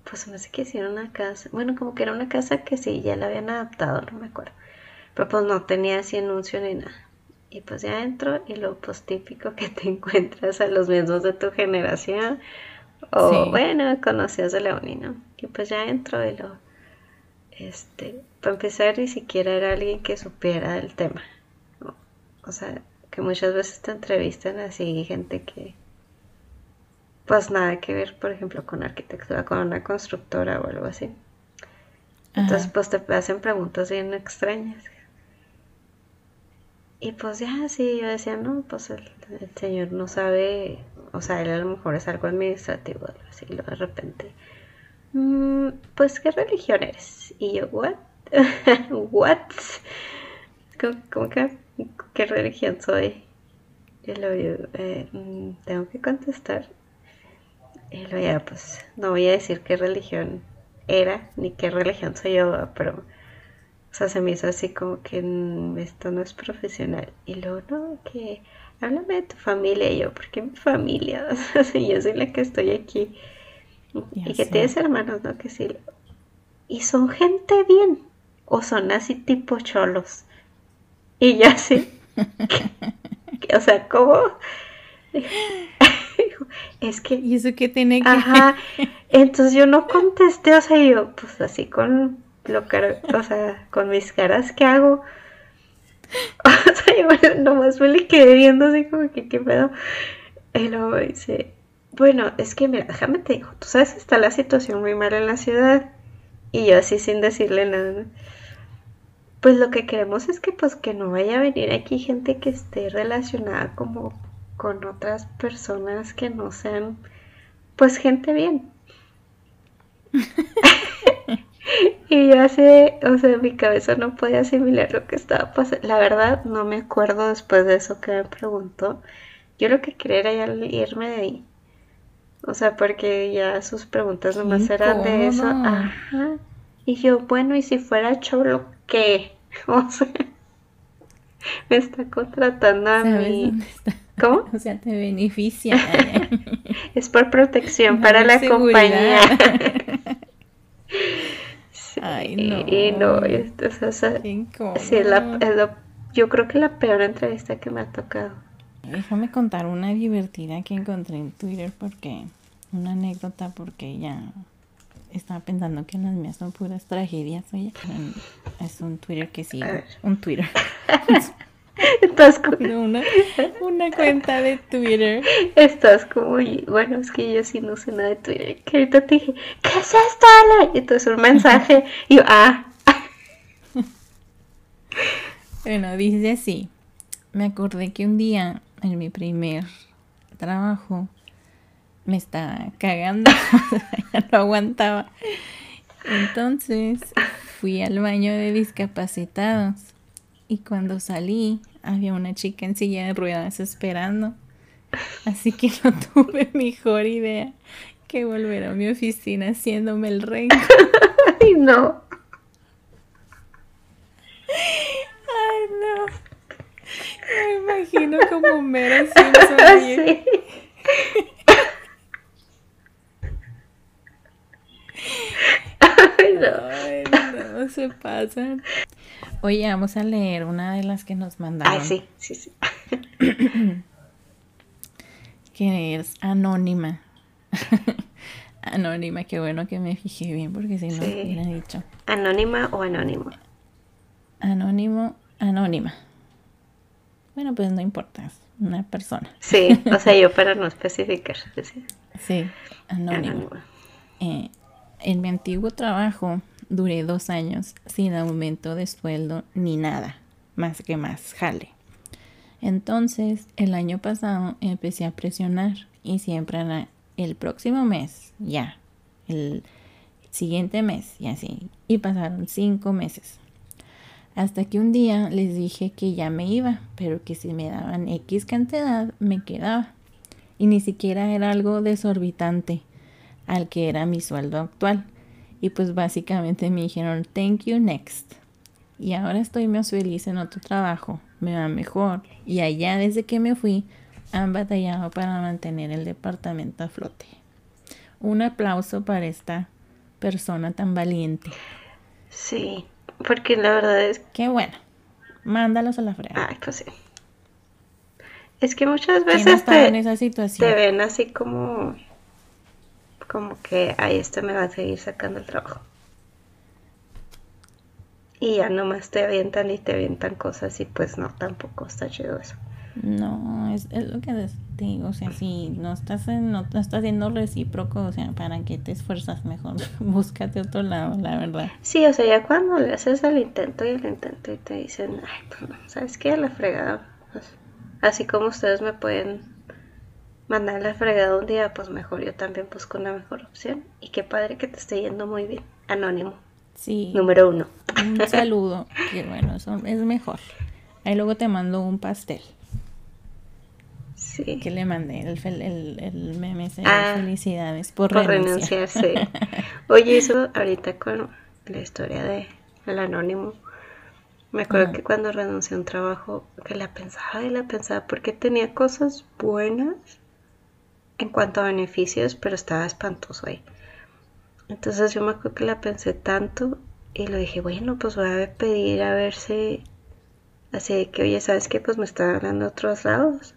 pues no sé qué hicieron una casa, bueno como que era una casa que sí ya la habían adaptado, no me acuerdo. Pero pues no tenía así anuncio ni nada. Y pues ya entro y lo pues típico que te (laughs) encuentras a los mismos de tu generación. O bueno, conocidos de la uni, ¿no? Y pues ya entro y lo... Este, para empezar ni siquiera era alguien que supiera del tema. O sea, que muchas veces te entrevistan así gente que pues nada que ver, por ejemplo, con arquitectura, con una constructora o algo así. Entonces, pues te hacen preguntas bien extrañas. Y pues ya, sí, yo decía, no, pues el, señor no sabe, o sea, él a lo mejor es algo administrativo, así, y luego de repente, mm, pues, ¿qué religión eres? Y yo, ¿what? (laughs) ¿What? ¿Cómo, que, qué religión soy? Y luego eh, mm, tengo que contestar. Y luego ya, pues, no voy a decir qué religión era, ni qué religión soy yo, pero o sea, se me hizo así como que esto no es profesional. Y luego, no, que háblame de tu familia. Y yo, ¿por qué mi familia? (laughs) O sea, yo soy la que estoy aquí. y que tienes hermanos, ¿no? Que sí. Y son gente bien. O son así tipo cholos. Y ya sí. (laughs) o sea, ¿cómo? (laughs) es que... ¿Y eso qué tiene que Ajá. (laughs) Entonces yo no contesté, o sea, yo, pues así con lo o sea, con mis caras que hago. (laughs) O sea, yo nomás me le quedé viendo así como que qué pedo. Y luego dice, bueno, es que mira, déjame te digo, tú sabes que está la situación muy mal en la ciudad. Y yo así sin decirle nada. Pues lo que queremos es que pues que no vaya a venir aquí gente que esté relacionada como con otras personas que no sean pues gente bien. (laughs) (laughs) Y yo así, o sea, mi cabeza no podía asimilar lo que estaba pasando. La verdad, no me acuerdo después de eso que me preguntó. Yo lo que quería era ya irme de ahí. O sea, porque ya sus preguntas nomás eran de eso. Ajá. Y yo, bueno, ¿y si fuera cholo qué? (laughs) O sea, me está contratando a mí. ¿Cómo? (laughs) O sea, te beneficia. (laughs) es por protección para la compañía. (laughs) Ay, no. Y, no, esto, o sea, sí, la, yo creo que la peor entrevista que me ha tocado. Déjame contar una divertida que encontré en Twitter porque, una anécdota porque ya estaba pensando que las mías son puras tragedias, oye. Es un Twitter que sí, un Twitter. Estás como... una, una cuenta de Twitter. Estás como, bueno, es que yo sí no sé nada de Twitter. Que ahorita te dije, ¿qué es esto? Y entonces un mensaje. Y yo, ah. (laughs) Bueno, dice así. Me acordé que un día, en mi primer trabajo, me estaba cagando. (laughs) ya no aguantaba. Entonces fui al baño de discapacitados y cuando salí, había una chica en silla de ruedas esperando. Así que no (laughs) tuve mejor idea que volver a mi oficina haciéndome el rey. (laughs) Ay, no. Ay, no. Me imagino como Mera Simpson. (laughs) Sí. Ay, no. Se pasan. Oye, vamos a leer una de las que nos mandaron. Ah, sí, sí, sí. (clears throat) que es anónima. (laughs) anónima, qué bueno que me fijé bien porque si no hubiera dicho. ¿Anónima o anónimo? Anónimo, anónima. Bueno, pues no importa, es una persona. Sí, o sea, yo (laughs) para no especificar. Sí, anónimo. Eh, en mi antiguo trabajo duré dos años sin aumento de sueldo ni nada, más que más jale. Entonces, el año pasado empecé a presionar y siempre era el próximo mes, ya, el siguiente mes y así. Y pasaron cinco meses. Hasta que un día les dije que ya me iba, pero que si me daban X cantidad me quedaba. Y ni siquiera era algo desorbitante al que era mi sueldo actual. Y pues básicamente me dijeron, thank you, next. Y ahora estoy más feliz en otro trabajo, me va mejor. Y allá desde que me fui han batallado para mantener el departamento a flote. Un aplauso para esta persona tan valiente. Sí, porque la verdad es... Qué bueno. Mándalos a la frega. Ay, pues sí. Es que muchas veces te, en esa situación? te ven así como... Como que, ay, esto me va a seguir sacando el trabajo. Y ya nomás te avientan y te avientan cosas y pues no, tampoco está chido eso. No, es, es lo que te digo, o sea, si no estás, en, no estás siendo recíproco, o sea, ¿para qué te esfuerzas mejor? (laughs) Búscate otro lado, la verdad. Sí, o sea, ya cuando le haces el intento y el intento y te dicen, ay, pues no, ¿sabes qué? La fregada. Pues, así como ustedes me pueden mandar la fregada un día, pues mejor yo también busco una mejor opción. Y qué padre que te esté yendo muy bien. Anónimo. Sí. Número uno. Un saludo, que bueno, eso es mejor. Ahí luego te mando un pastel. Sí. Que le mandé el, el, el meme de ah, felicidades por, por renunciar. sí. (laughs) Oye, eso ahorita con la historia de el anónimo. Me acuerdo que cuando renuncié a un trabajo, que la pensaba y la pensaba porque tenía cosas buenas en cuanto a beneficios, pero estaba espantoso ahí. Entonces yo me acuerdo que la pensé tanto y lo dije, bueno, pues voy a pedir a ver si, así que, oye, ¿sabes qué? Pues me está hablando otros lados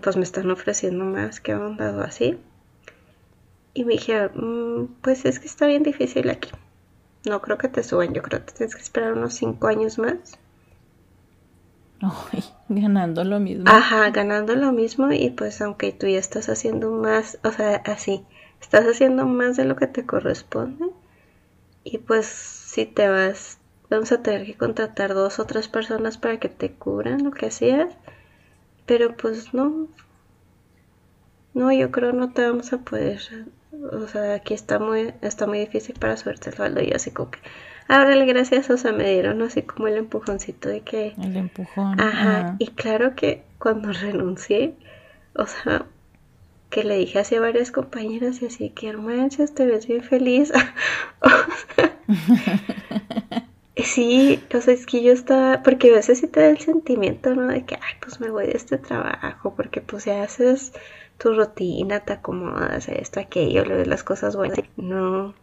pues me están ofreciendo más que han dado así. Y me dijeron, mm, pues es que está bien difícil aquí. No creo que te suban, yo creo que tienes que esperar unos cinco años más. (laughs) Ganando lo mismo. Ajá, ganando lo mismo y pues aunque tú ya estás haciendo más, o sea, así, estás haciendo más de lo que te corresponde y pues si te vas, vamos a tener que contratar dos o tres personas para que te cubran lo que hacías pero pues no. No, yo creo no te vamos a poder. O sea, aquí está muy, está muy difícil para suerte el sueldo. Y así como que, ábrele gracias, o sea, me dieron así como el empujoncito de que. El empujón. Ajá. Y claro que cuando (laughs) renuncié, o sea, que le dije así a varias compañeras y así que, hermanas, te ves bien feliz. (laughs) o sea, Sí, o sea, es que yo estaba, porque a veces sí te da el sentimiento, ¿no? De que, ay, pues me voy de este trabajo, porque pues ya haces tu rutina, te acomodas, esto, aquello, le ves las cosas buenas. No,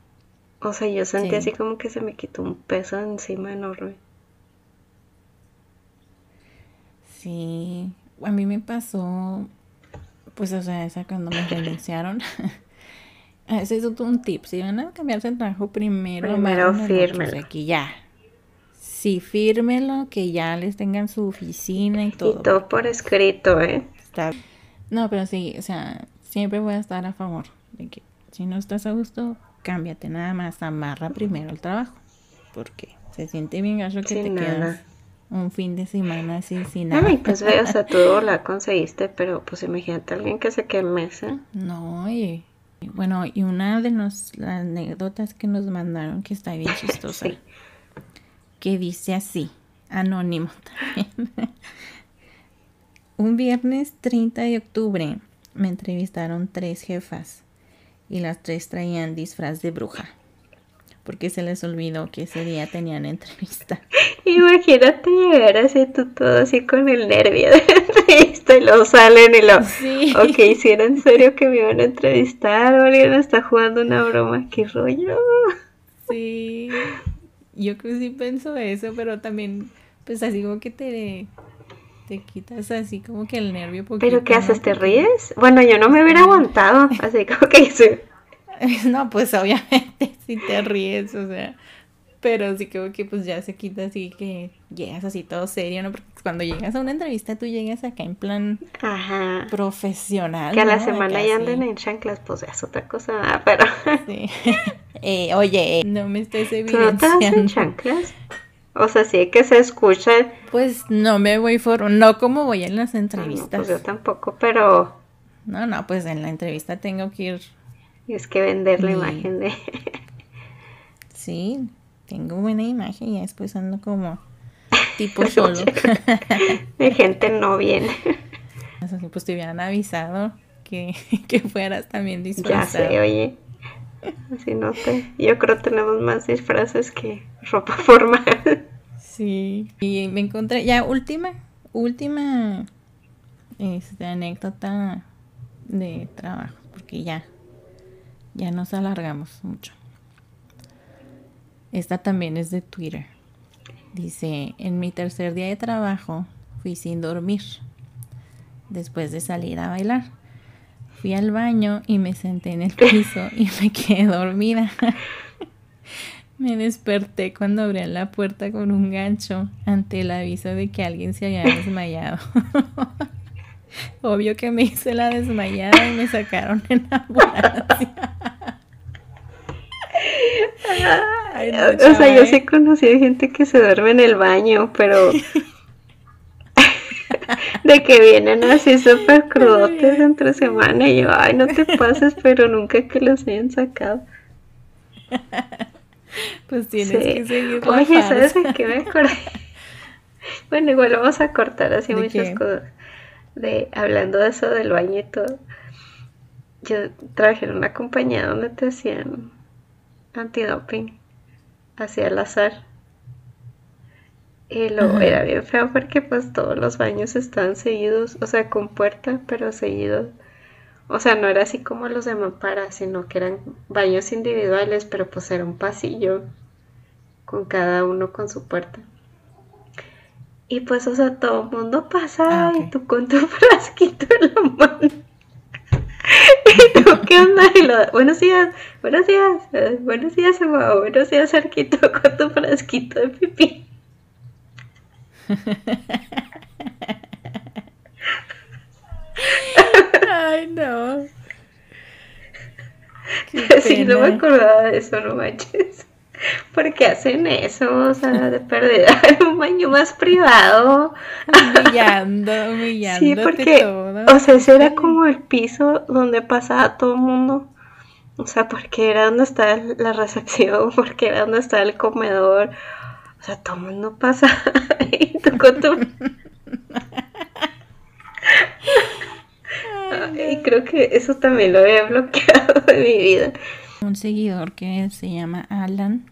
o sea, yo sentí así como que se me quitó un peso encima enorme. Sí, a mí me pasó, pues, o sea, esa cuando me renunciaron. (laughs) Ese es un tip, si van a cambiarse el trabajo primero, primero firme. aquí ya, Sí, fírmelo, que ya les tengan su oficina y todo. Y todo por escrito, ¿eh? No, pero sí, o sea, siempre voy a estar a favor de que si no estás a gusto, cámbiate nada más, amarra primero el trabajo. Porque se siente bien gacho que te quedas un fin de semana así sin nada. Ay, pues ve, o sea, tú la conseguiste, pero pues imagínate alguien que se queme ese. No, y bueno, y una de las anécdotas que nos mandaron que está bien (laughs) chistosa. Sí que dice así, anónimo también. (laughs) Un viernes 30 de octubre me entrevistaron tres jefas y las tres traían disfraz de bruja porque se les olvidó que ese día tenían entrevista. (laughs) Imagínate llegar así tú todo así con el nervio de (laughs) entrevista y luego salen y lo... Sí. Ok, si era en serio que me iban a entrevistar o alguien está jugando una broma, qué rollo. Sí, yo creo que sí pienso eso, pero también, pues así como que te, te quitas así como que el nervio. ¿Pero qué haces? ¿Te ríes? Bueno, yo no me hubiera aguantado, así como que sí. (laughs) No, pues obviamente (laughs) si te ríes, o sea, pero sí creo que pues ya se quita así que llegas así todo serio, ¿no? Porque cuando llegas a una entrevista tú llegas acá en plan Ajá. profesional. Que a la semana ya anden en chanclas, pues es otra cosa, pero... Sí. (laughs) eh, oye, no me estés evidenciando. ¿Tú no en chanclas? O sea, sí que se escucha. Pues no me voy for... No como voy en las No, entrevistas. pues yo tampoco, pero No, no, pues en la entrevista tengo que ir... es que vender la imagen de... (laughs) Sí, tengo buena imagen y después ando como tipo (laughs) solo. (laughs) de gente no viene. Así, pues te hubieran avisado que, que fueras también Ya disfrazado. sé, oye. Así no te... Yo creo que tenemos más disfraces que ropa formal. Sí. Y me encontré, ya última, última este, anécdota de trabajo, porque ya, ya nos alargamos mucho. Esta también es de Twitter. Dice, en mi tercer día de trabajo fui sin dormir, después de salir a bailar. Fui al baño y me senté en el piso y me quedé dormida. (laughs) Me desperté cuando abrí la puerta con un gancho ante el aviso de que alguien se había desmayado. (laughs) Obvio que me hice la desmayada y me sacaron en ambulancia. Ay, no, o sea, yo sí he conocido gente que se duerme en el baño, pero... (laughs) de que vienen así súper crudotes entre semana y yo, ay, no te pases, pero nunca que los hayan sacado. (laughs) (laughs) Pues tienes Sí. que seguir la Oye, ¿sabes de qué me acordé? (laughs) Bueno, igual vamos a cortar así ¿De muchas qué? cosas. De, hablando de eso del baño y todo. Yo trabajé en una compañía donde te hacían antidoping. Hacia al azar. Y luego Ajá. era bien feo porque pues todos los baños estaban seguidos, o sea, con puerta, pero seguidos. O sea, no era así como los de Mampara, sino que eran baños individuales, pero pues era un pasillo con cada uno con su puerta. Y pues, o sea, todo el mundo pasa Ah, y tú con tu (laughs) frasquito en la mano. (laughs) ¿Y tú qué onda? Y lo- buenos días, buenos días, eh, buenos días, Emma, buenos días, Arquito, con tu frasquito de pipí. (laughs) Ay, no. (laughs) Sí, no me acordaba de eso, no manches. ¿Por qué hacen eso? O sea, de (laughs) perder (laughs) un baño más privado. Humillando, Sí, humillándote porque, todo. o sea, ese era como el piso donde pasaba todo el mundo. O sea, porque era donde estaba la recepción, porque era donde estaba el comedor. O sea, todo el mundo pasa. Y tú con tu... Y creo que eso también lo había bloqueado de mi vida. Un seguidor que se llama Alan,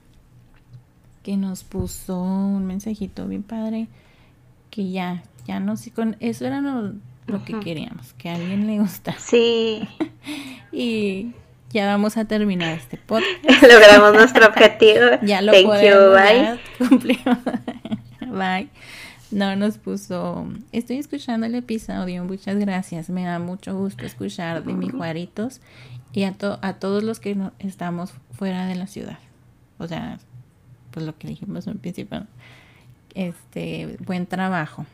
que nos puso un mensajito bien padre, que ya, ya no sé, con eso era lo, lo que queríamos, que a alguien le gusta. Sí, (laughs) Y ya vamos a terminar este podcast. (laughs) logramos nuestro objetivo. (laughs) Ya lo Thank you, bye. cumplimos. Bye. No nos puso. Estoy escuchando el episodio. Muchas gracias. Me da mucho gusto escuchar de mi Juaritos y a, to- a todos los que no- estamos fuera de la ciudad. O sea, pues lo que dijimos al principio. Este, buen trabajo.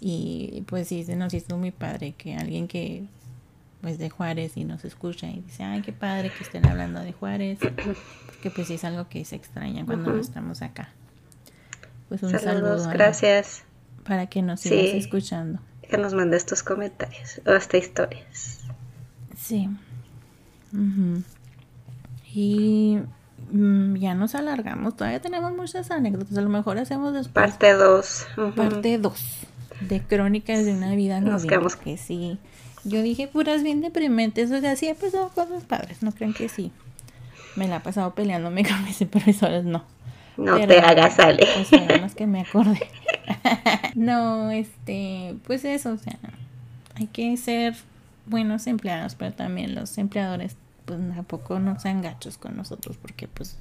Y pues sí, se nos hizo muy padre que alguien que pues de Juárez y nos escucha y dice, ay, qué padre que estén hablando de Juárez, porque pues sí es algo que se extraña cuando no estamos acá. Pues un Saludos, saludo a- gracias. para que nos sigas Sí. escuchando. Que nos mandes tus comentarios o hasta historias. Sí. Ujú. Y mm, ya nos alargamos, todavía tenemos muchas anécdotas, a lo mejor hacemos después Parte 2. parte 2 de Crónicas de una vida Nos quedamos- que sí. Yo dije puras bien deprimentes, o sea, sí he pasado cosas padres, no creen que sí. Me la he pasado peleándome (laughs) con mis supervisores, no. No Pero, te hagas, Ale. Pues además que me acordé. (laughs) no, este, pues eso, o sea, hay que ser buenos empleados, pero también los empleadores, pues tampoco no sean gachos con nosotros, porque pues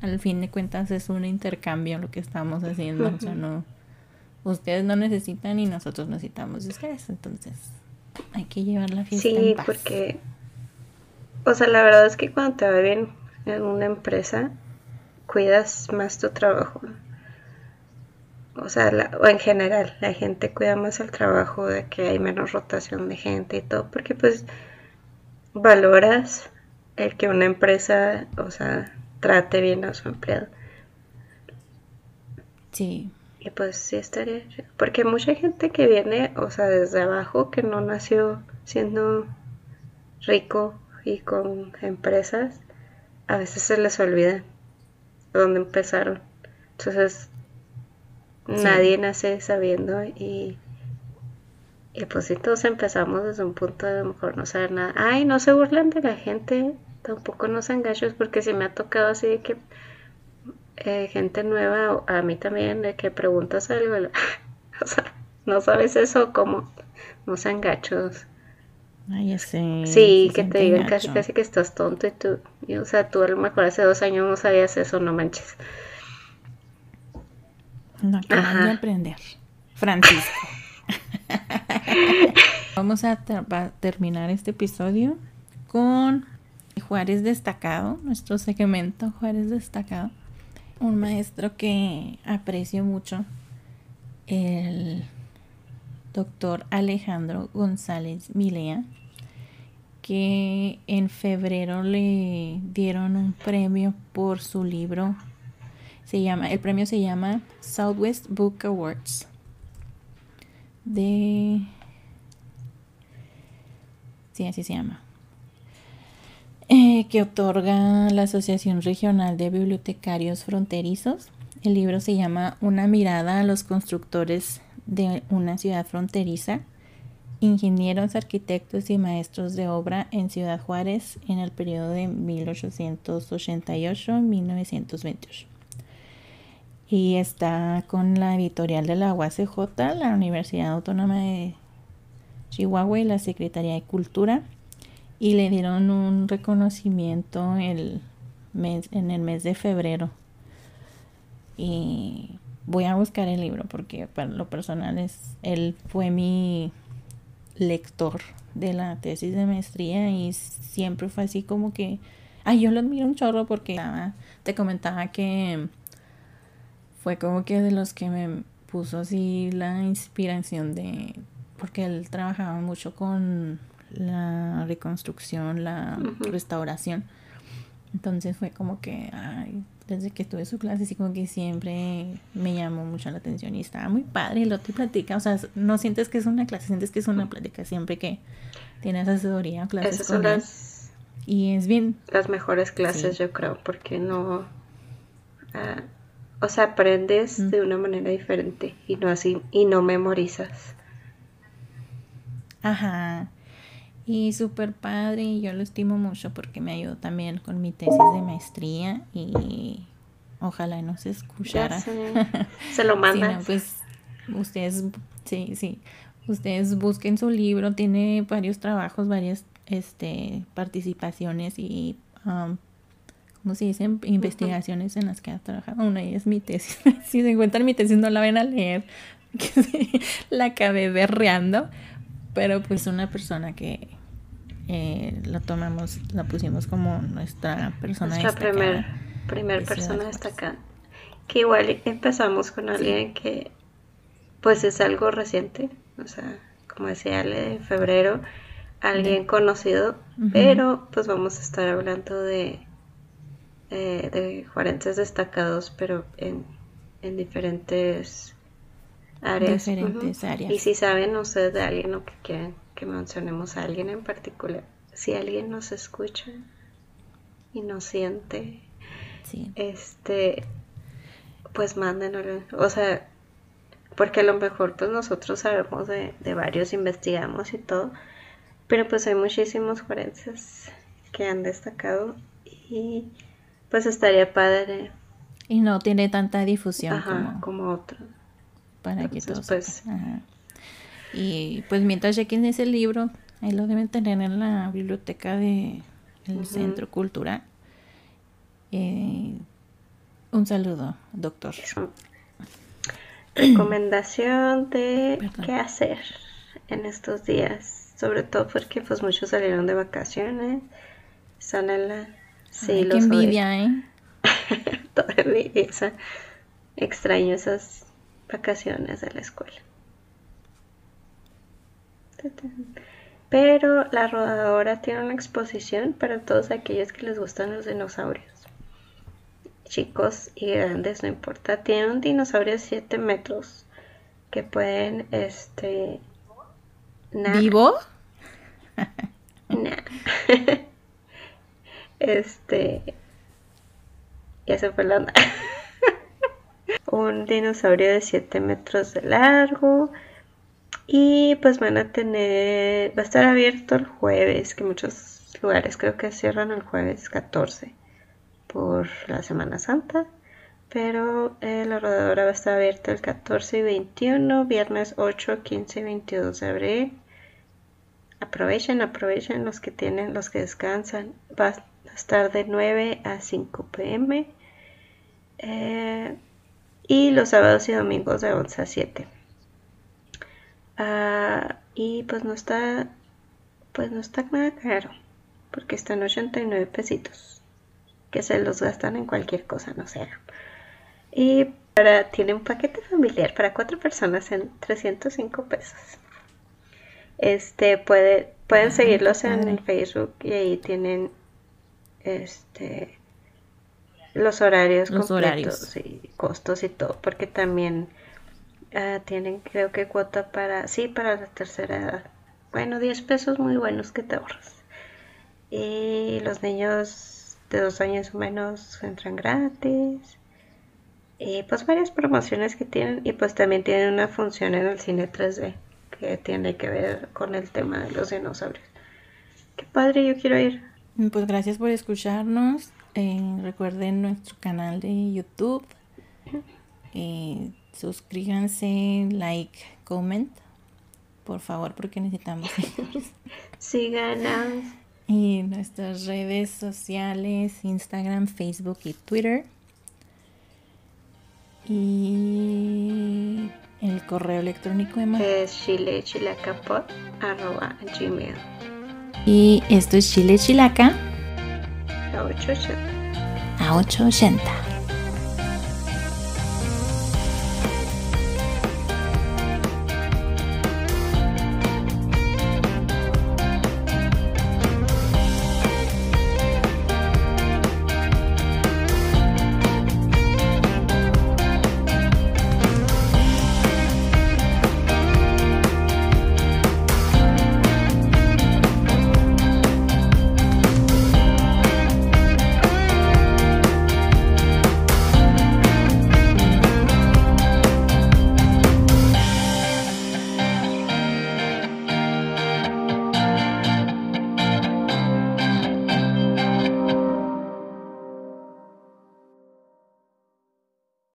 al fin de cuentas es un intercambio lo que estamos haciendo, o sea, no, ustedes no necesitan y nosotros necesitamos de ustedes, entonces hay que llevar la fiesta Sí, en paz. porque, o sea, la verdad es que cuando te va bien en una empresa, cuidas más tu trabajo. O sea, la- o en general, la gente cuida más el trabajo de que hay menos rotación de gente y todo, porque pues valoras el que una empresa, o sea, trate bien a su empleado. Sí. Y pues sí estaría, porque mucha gente que viene, o sea, desde abajo, que no nació siendo rico y con empresas, a veces se les olvida dónde empezaron. Entonces, nadie nace sabiendo y, y pues si todos empezamos desde un punto de a lo mejor no saber nada. Ay, no se burlan de la gente, tampoco no sean gachos, porque si me ha tocado así de que eh, gente nueva, a mí también, de que preguntas algo, (laughs) o sea, no sabes eso, como no sean gachos. Ay, ese, Sí, que te digan casi casi que estás tonto y tú, y, o sea, tú a lo mejor hace dos años no sabías eso, no manches. No acaban de aprender. Francisco. (laughs) Vamos a terminar este episodio con Juárez Destacado, nuestro segmento Juárez Destacado. Un maestro que aprecio mucho, el doctor Alejandro González Milea, que en febrero le dieron un premio por su libro. Se llama, el premio se llama Southwest Book Awards. De. Sí, así se llama. Eh, que otorga la Asociación Regional de Bibliotecarios Fronterizos. El libro se llama Una mirada a los constructores de una ciudad fronteriza, ingenieros, arquitectos y maestros de obra en Ciudad Juárez en el periodo de 1888-1928. Y está con la editorial de la UACJ, la Universidad Autónoma de Chihuahua y la Secretaría de Cultura y le dieron un reconocimiento el mes, en el mes de febrero. Y voy a buscar el libro porque para lo personal es él fue mi lector de la tesis de maestría y siempre fue así como que ay yo lo admiro un chorro porque te comentaba que fue como que de los que me puso así la inspiración de porque él trabajaba mucho con la reconstrucción, la restauración. Entonces fue como que, ay, desde que tuve su clase, así como que siempre me llamó mucho la atención y estaba muy padre. Y lo te platica, o sea, no sientes que es una clase, sientes que es una plática siempre que tienes asesoría, clases Esas son las, Y es bien. Las mejores clases, yo creo, porque no. Ah, o sea, aprendes de una manera diferente y no así, y no memorizas. Ajá. Y súper padre, y yo lo estimo mucho porque me ayudó también con mi tesis de maestría y ojalá no se escuchara. (laughs) Se lo mandan. pues ustedes, sí, sí, ustedes busquen su libro, tiene varios trabajos, varias este, participaciones y, um, ¿cómo se dicen? Investigaciones en las que ha trabajado. Una es mi tesis. (laughs) si se encuentran mi tesis no la ven a leer, (laughs) la acabé berreando pero pues una persona que eh, lo tomamos, la pusimos como nuestra persona nuestra primer, primer persona destacada. Que igual empezamos con alguien que pues es algo reciente, o sea, como decía Ale, de febrero, alguien conocido, pero pues vamos a estar hablando de, eh, de juarenses destacados, pero en, en diferentes áreas. Diferentes áreas. Y si saben ustedes de alguien o que quieren que mencionemos a alguien en particular, si alguien nos escucha y nos siente, este, pues mándenos, o sea, porque a lo mejor pues nosotros sabemos de, de varios, investigamos y todo, pero pues hay muchísimos forenses que han destacado y pues estaría padre. Y no tiene tanta difusión como, como otros para que todos pues, y pues mientras chequen ese libro ahí lo deben tener en la biblioteca de el centro cultural. Eh, un saludo doctor. Recomendación de qué hacer en estos días sobre todo porque pues muchos salieron de vacaciones están en la sí qué envidia eh (laughs) todavía extraño esas vacaciones de la escuela. Pero la rodadora tiene una exposición para todos aquellos que les gustan los dinosaurios. chicos y grandes, no importa. Tiene un dinosaurio de 7 metros que pueden, este... ¿Vivo? Nah. (laughs) este... Ya se fue la onda. Un dinosaurio de 7 metros de largo. Y pues van a tener, va a estar abierto el jueves, que muchos lugares creo que cierran el jueves 14 por la Semana Santa. Pero eh, la rodadora va a estar abierta el 14 y 21, viernes 8, 15 y 22 de abril. Aprovechen, aprovechen los que tienen, los que descansan. Va a estar de 9 a 5 pm. Eh, y los sábados y domingos de 11 a 7. Ah, y pues no está, pues no está nada caro, porque están 89 pesitos, que se los gastan en cualquier cosa, no sé. Y para, tiene un paquete familiar para cuatro personas en 305 pesos. Este puede, pueden seguirlos en el Facebook y ahí tienen este los horarios completos y costos y todo, porque también ah, tienen creo que cuota para, sí, para la tercera edad. Bueno, 10 pesos muy buenos que te ahorras. Y los niños de dos años o menos entran gratis. Y pues varias promociones que tienen. Y pues también tienen una función en el cine 3D que tiene que ver con el tema de los dinosaurios. Qué padre, yo quiero ir. Pues gracias por escucharnos. Eh, recuerden nuestro canal de YouTube. Eh, suscríbanse, like, comment. Por favor, porque necesitamos. Síganos. Y nuestras redes sociales, Instagram, Facebook y Twitter. Y el correo electrónico de Es gmail. Y esto es Chile Chilaca. A 880. A 880.